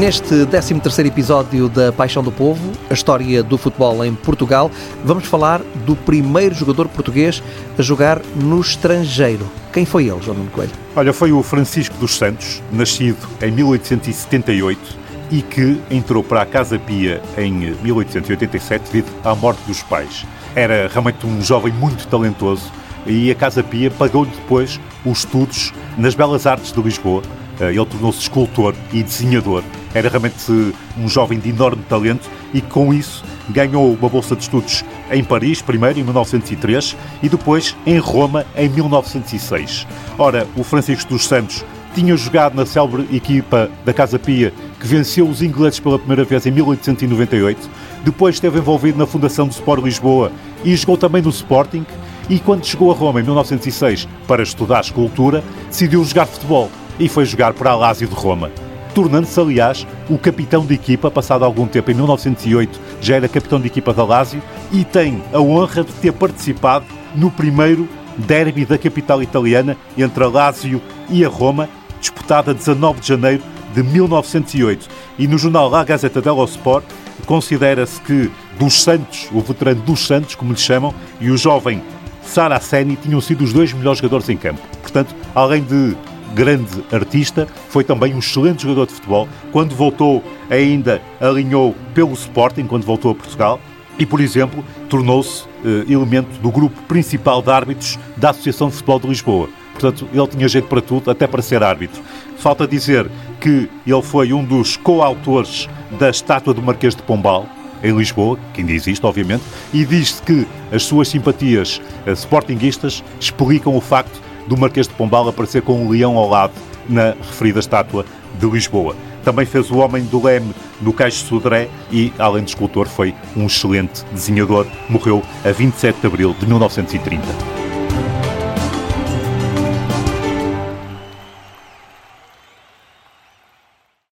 Neste 13º episódio da Paixão do Povo, a história do futebol em Portugal, vamos falar do primeiro jogador português a jogar no estrangeiro. Quem foi ele, João Nuno Coelho? Olha, foi o Francisco dos Santos, nascido em 1878 e que entrou para a Casa Pia em 1887 devido à morte dos pais. Era realmente um jovem muito talentoso e a Casa Pia pagou-lhe depois os estudos nas Belas Artes de Lisboa. Eh, ele tornou-se escultor e desenhador era realmente um jovem de enorme talento e com isso ganhou uma bolsa de estudos em Paris, primeiro em 1903 e depois em Roma em 1906. Ora, o Francisco dos Santos tinha jogado na célebre equipa da Casa Pia que venceu os ingleses pela primeira vez em 1898. Depois esteve envolvido na fundação do Sport Lisboa e jogou também no Sporting. E quando chegou a Roma em 1906 para estudar escultura, decidiu jogar futebol e foi jogar para a Lazio de Roma tornando-se, aliás, o capitão de equipa, passado algum tempo, em 1908, já era capitão de equipa da Lazio e tem a honra de ter participado no primeiro derby da capital italiana entre a Lazio e a Roma, disputado a 19 de janeiro de 1908. E no jornal La Gazzetta dello Sport considera-se que dos Santos, o veterano dos Santos, como lhe chamam, e o jovem Saraceni tinham sido os dois melhores jogadores em campo. Portanto, além de grande artista, foi também um excelente jogador de futebol. Quando voltou, ainda alinhou pelo Sporting, quando voltou a Portugal, e, por exemplo, tornou-se eh, elemento do grupo principal de árbitros da Associação de Futebol de Lisboa. Portanto, ele tinha jeito para tudo, até para ser árbitro. Falta dizer que ele foi um dos coautores da estátua do Marquês de Pombal, em Lisboa, que ainda existe, obviamente, e diz-se que as suas simpatias uh, sportinguistas explicam o facto do Marquês de Pombal aparecer com um leão ao lado na referida estátua de Lisboa. Também fez o Homem do Leme no Caixo Sodré e, além de escultor, foi um excelente desenhador. Morreu a 27 de abril de 1930.